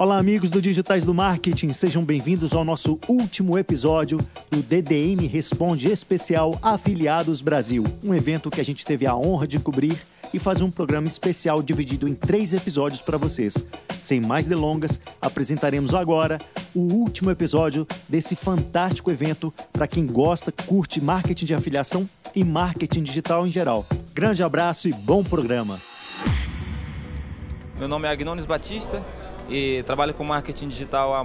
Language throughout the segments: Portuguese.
Olá, amigos do Digitais do Marketing, sejam bem-vindos ao nosso último episódio do DDM Responde Especial Afiliados Brasil, um evento que a gente teve a honra de cobrir e fazer um programa especial dividido em três episódios para vocês. Sem mais delongas, apresentaremos agora o último episódio desse fantástico evento para quem gosta, curte marketing de afiliação e marketing digital em geral. Grande abraço e bom programa! Meu nome é Agnones Batista, e trabalho com marketing digital há,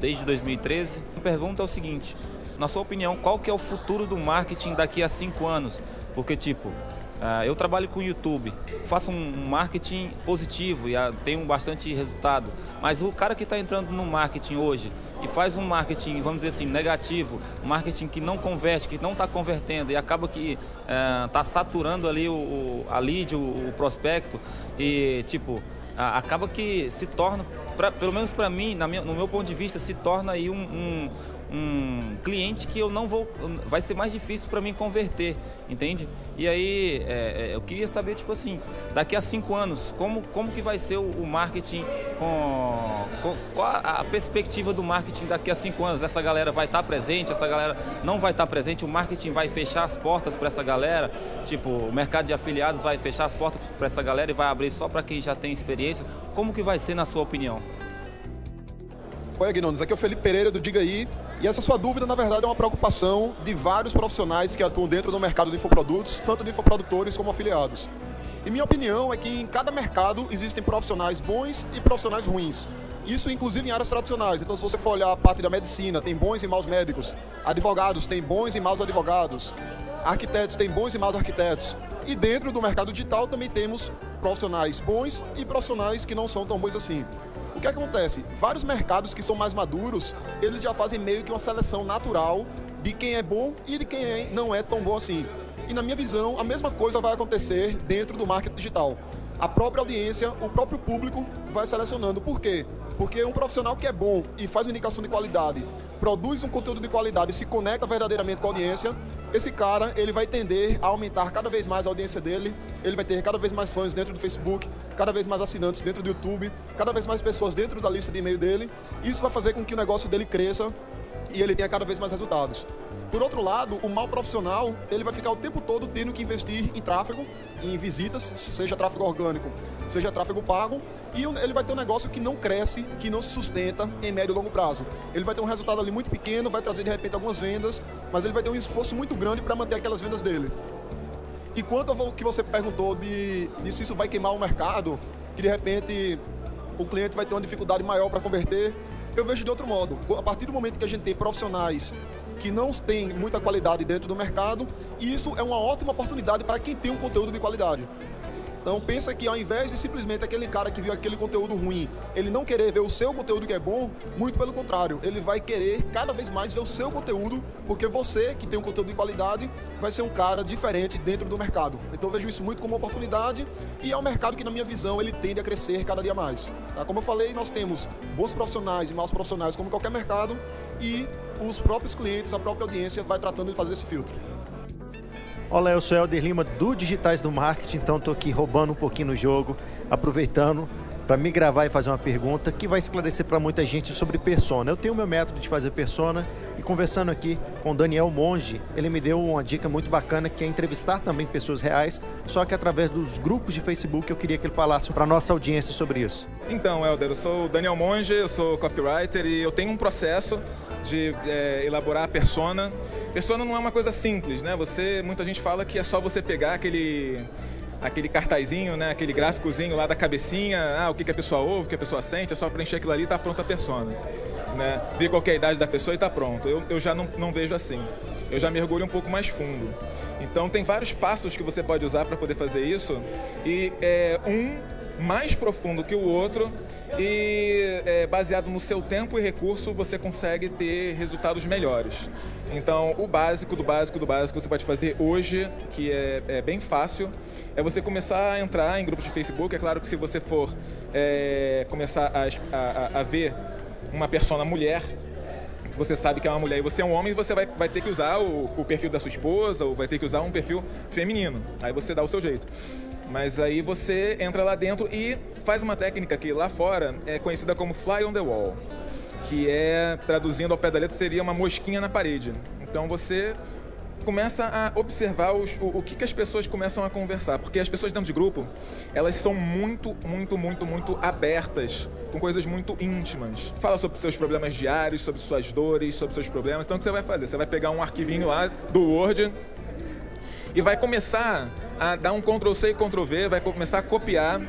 desde 2013. A pergunta é o seguinte, na sua opinião, qual que é o futuro do marketing daqui a cinco anos? Porque, tipo, uh, eu trabalho com YouTube, faço um marketing positivo e uh, tenho bastante resultado, mas o cara que está entrando no marketing hoje e faz um marketing, vamos dizer assim, negativo, marketing que não converte, que não está convertendo e acaba que está uh, saturando ali o a lead, o, o prospecto e, tipo, acaba que se torna, pra, pelo menos para mim, minha, no meu ponto de vista, se torna aí um, um, um cliente que eu não vou, vai ser mais difícil para mim converter, entende? E aí é, é, eu queria saber tipo assim, daqui a cinco anos, como como que vai ser o, o marketing com, com, qual a perspectiva do marketing daqui a cinco anos? Essa galera vai estar tá presente? Essa galera não vai estar tá presente? O marketing vai fechar as portas para essa galera? Tipo, o mercado de afiliados vai fechar as portas para essa galera e vai abrir só para quem já tem experiência? Como que vai ser na sua opinião? Oi, Agnones, aqui é o Felipe Pereira do Diga Aí. E essa sua dúvida, na verdade, é uma preocupação de vários profissionais que atuam dentro do mercado de infoprodutos, tanto de infoprodutores como afiliados. E minha opinião é que em cada mercado existem profissionais bons e profissionais ruins. Isso inclusive em áreas tradicionais. Então, se você for olhar a parte da medicina, tem bons e maus médicos. Advogados, tem bons e maus advogados. Arquitetos, tem bons e maus arquitetos. E dentro do mercado digital também temos profissionais bons e profissionais que não são tão bons assim. O que acontece? Vários mercados que são mais maduros, eles já fazem meio que uma seleção natural de quem é bom e de quem é, não é tão bom assim. E na minha visão, a mesma coisa vai acontecer dentro do marketing digital. A própria audiência, o próprio público vai selecionando. Por quê? Porque um profissional que é bom e faz uma indicação de qualidade, produz um conteúdo de qualidade e se conecta verdadeiramente com a audiência, esse cara ele vai tender a aumentar cada vez mais a audiência dele, ele vai ter cada vez mais fãs dentro do Facebook, cada vez mais assinantes dentro do YouTube, cada vez mais pessoas dentro da lista de e-mail dele. Isso vai fazer com que o negócio dele cresça e ele tenha cada vez mais resultados. Por outro lado, o mal profissional, ele vai ficar o tempo todo tendo que investir em tráfego, em visitas, seja tráfego orgânico, seja tráfego pago, e ele vai ter um negócio que não cresce, que não se sustenta em médio e longo prazo. Ele vai ter um resultado ali muito pequeno, vai trazer de repente algumas vendas, mas ele vai ter um esforço muito grande para manter aquelas vendas dele. E quanto ao que você perguntou de, de se isso vai queimar o mercado, que de repente o cliente vai ter uma dificuldade maior para converter, eu vejo de outro modo. A partir do momento que a gente tem profissionais que não têm muita qualidade dentro do mercado, isso é uma ótima oportunidade para quem tem um conteúdo de qualidade. Então pensa que ao invés de simplesmente aquele cara que viu aquele conteúdo ruim, ele não querer ver o seu conteúdo que é bom, muito pelo contrário, ele vai querer cada vez mais ver o seu conteúdo, porque você que tem um conteúdo de qualidade vai ser um cara diferente dentro do mercado. Então vejo isso muito como uma oportunidade e é um mercado que na minha visão ele tende a crescer cada dia mais. Tá? Como eu falei, nós temos bons profissionais e maus profissionais como qualquer mercado e os próprios clientes, a própria audiência vai tratando de fazer esse filtro. Olá, eu sou Helder Lima do Digitais do Marketing, então estou aqui roubando um pouquinho no jogo, aproveitando para me gravar e fazer uma pergunta que vai esclarecer para muita gente sobre persona. Eu tenho meu método de fazer persona e conversando aqui com o Daniel Monge, ele me deu uma dica muito bacana que é entrevistar também pessoas reais, só que através dos grupos de Facebook eu queria que ele falasse para nossa audiência sobre isso. Então, Helder, eu sou o Daniel Monge, eu sou copywriter e eu tenho um processo de é, elaborar a persona. Persona não é uma coisa simples, né? Você, muita gente fala que é só você pegar aquele aquele cartazinho, né, aquele gráficozinho lá da cabecinha, ah, o que, que a pessoa ouve, o que a pessoa sente, é só preencher aquilo ali e tá pronta a persona. Né? Ver qual é a idade da pessoa e tá pronto. Eu, eu já não, não vejo assim. Eu já mergulho um pouco mais fundo. Então tem vários passos que você pode usar para poder fazer isso e é, um mais profundo que o outro e é, baseado no seu tempo e recurso você consegue ter resultados melhores. Então, o básico do básico do básico que você pode fazer hoje, que é, é bem fácil, é você começar a entrar em grupos de Facebook. É claro que se você for é, começar a, a, a ver uma persona mulher, você sabe que é uma mulher e você é um homem, você vai, vai ter que usar o, o, perfil da sua esposa ou vai ter que usar um perfil feminino. Aí você dá o seu jeito. Mas aí você entra lá dentro e faz uma técnica que lá fora é conhecida como fly on the wall, que é, traduzindo ao pé da letra, seria uma mosquinha na parede. Então você começa a observar os, o, o que, que as pessoas começam a conversar. Porque as pessoas dentro de grupo, elas são muito, muito, muito, muito abertas com coisas muito íntimas. Fala sobre seus problemas diários, sobre suas dores, sobre seus problemas. Então o que você vai fazer? Você vai pegar um arquivinho lá do Word e vai começar a dar um Ctrl C e Ctrl V, vai começar a copiar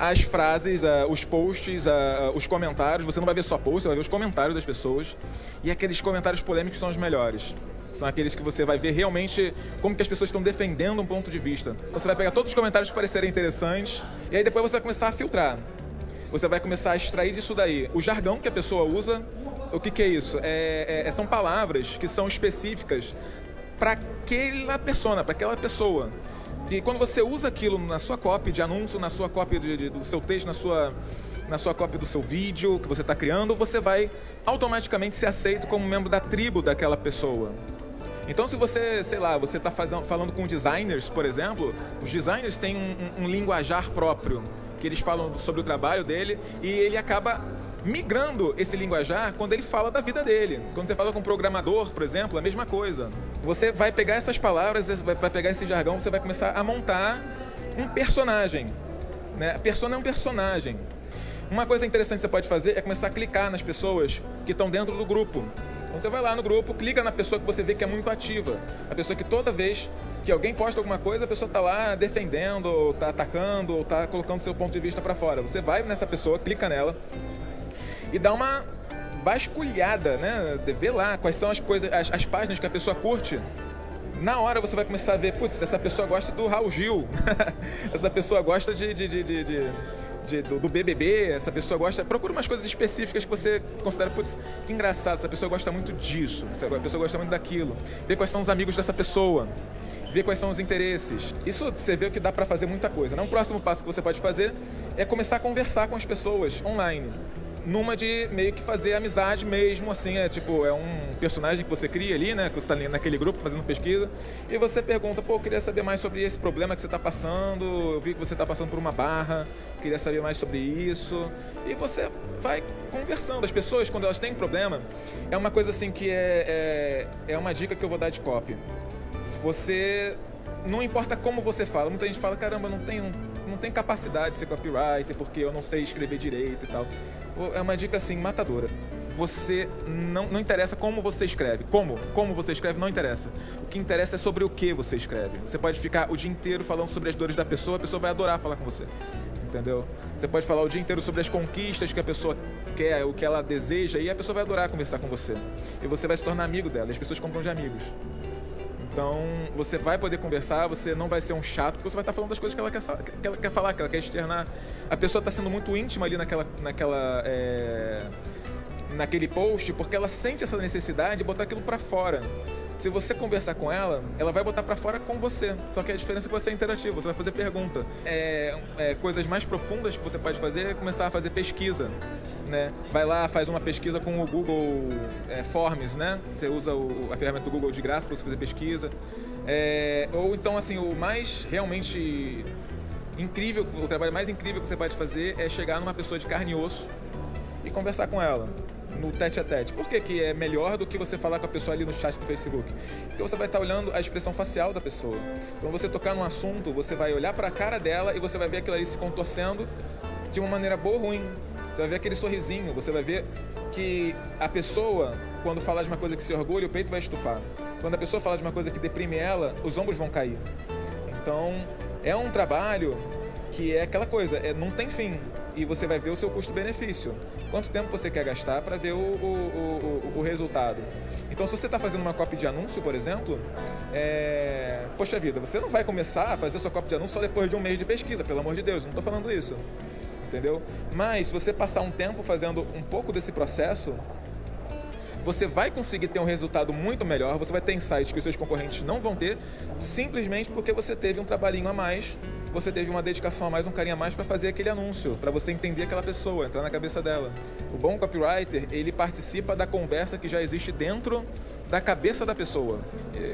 as frases, uh, os posts, uh, os comentários. Você não vai ver só posts, você vai ver os comentários das pessoas. E aqueles comentários polêmicos são os melhores. São aqueles que você vai ver realmente como que as pessoas estão defendendo um ponto de vista. Então você vai pegar todos os comentários que parecerem interessantes e aí depois você vai começar a filtrar. Você vai começar a extrair disso daí o jargão que a pessoa usa. O que, que é isso? É, é, são palavras que são específicas para aquela persona, para aquela pessoa. E quando você usa aquilo na sua cópia de anúncio, na sua cópia de, de, do seu texto, na sua na sua cópia do seu vídeo que você está criando, você vai automaticamente ser aceito como membro da tribo daquela pessoa. Então, se você, sei lá, você está falando com designers, por exemplo, os designers têm um, um, um linguajar próprio, que eles falam sobre o trabalho dele e ele acaba migrando esse linguajar quando ele fala da vida dele. Quando você fala com um programador, por exemplo, a mesma coisa. Você vai pegar essas palavras, vai pegar esse jargão, você vai começar a montar um personagem. Né? A persona é um personagem. Uma coisa interessante que você pode fazer é começar a clicar nas pessoas que estão dentro do grupo. Então você vai lá no grupo, clica na pessoa que você vê que é muito ativa. A pessoa que toda vez que alguém posta alguma coisa, a pessoa está lá defendendo, ou está atacando, ou está colocando seu ponto de vista para fora. Você vai nessa pessoa, clica nela e dá uma vasculhada, né? Vê lá quais são as coisas, as, as páginas que a pessoa curte na hora você vai começar a ver, putz, essa pessoa gosta do Raul Gil, essa pessoa gosta de, de, de, de, do, do, BBB, essa pessoa gosta. Procura umas coisas específicas que você considera, putz, que engraçado, essa pessoa gosta muito disso, essa pessoa gosta muito daquilo. Vê quais são os amigos dessa pessoa, vê quais são os interesses. Isso você vê que dá para fazer muita coisa. Né? Um próximo passo que você pode fazer é começar a conversar com as pessoas online numa de meio que fazer amizade mesmo, assim, é tipo, é um personagem que você cria ali, né, que você tá ali naquele grupo fazendo pesquisa, e você pergunta, pô, eu queria saber mais sobre esse problema que você está passando, eu vi que você está passando por uma barra, queria saber mais sobre isso, e você vai conversando. As pessoas, quando elas têm um problema, é uma coisa assim que é, é, é uma dica que eu vou dar de copy. Você, não importa como você fala, muita gente fala, caramba, não tenho não tem capacidade de ser copywriter porque eu não sei escrever direito e tal é uma dica assim, matadora. Você não, não interessa como você escreve. Como? Como você escreve não interessa. O que interessa é sobre o que você escreve. Você pode ficar o dia inteiro falando sobre as dores da pessoa, a pessoa vai adorar falar com você. Entendeu? Você pode falar o dia inteiro sobre as conquistas que a pessoa quer, o que ela deseja, e a pessoa vai adorar conversar com você. E você vai se tornar amigo dela. As pessoas compram de amigos. Então, você vai poder conversar, você não vai ser um chato, porque você vai estar falando das coisas que ela quer, que ela quer falar, que ela quer externar. A pessoa está sendo muito íntima ali naquela, naquela é, naquele post, porque ela sente essa necessidade de botar aquilo para fora. Se você conversar com ela, ela vai botar para fora com você. Só que a diferença é que você é interativo, você vai fazer pergunta. É, é, coisas mais profundas que você pode fazer é começar a fazer pesquisa né? Vai lá, faz uma pesquisa com o Google é, Forms, né? Você usa o, a ferramenta do Google de graça para você fazer pesquisa. É, ou então, assim, o mais realmente incrível, o trabalho mais incrível que você pode fazer é chegar numa pessoa de carne e osso e conversar com ela no tete a tete. Por que, que é melhor do que você falar com a pessoa ali no chat do Facebook? Porque você vai estar olhando a expressão facial da pessoa. Quando você tocar num assunto, você vai olhar para a cara dela e você vai ver aquilo ali se contorcendo de uma maneira boa ou ruim. Você vai ver aquele sorrisinho, você vai ver que a pessoa, quando fala de uma coisa que se orgulha, o peito vai estufar. Quando a pessoa fala de uma coisa que deprime ela, os ombros vão cair. Então, é um trabalho que é aquela coisa, é, não tem fim. E você vai ver o seu custo-benefício. Quanto tempo você quer gastar para ver o, o, o, o, resultado? Então, se você está fazendo uma cópia de anúncio, por exemplo, é... poxa vida, você não vai começar a fazer sua cópia de anúncio só depois de um mês de pesquisa, pelo amor de Deus, não estou falando isso entendeu? Mas se você passar um tempo fazendo um pouco desse processo, você vai conseguir ter um resultado muito melhor, você vai ter insights que os seus concorrentes não vão ter, simplesmente porque você teve um trabalhinho a mais, você teve uma dedicação a mais, um carinho a mais para fazer aquele anúncio, para você entender aquela pessoa, entrar na cabeça dela. O bom copywriter, ele participa da conversa que já existe dentro da cabeça da pessoa.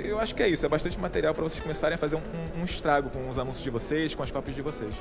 Eu acho que é isso, é bastante material para vocês começarem a fazer um, um, estrago com os anúncios de vocês, com as cópias de vocês.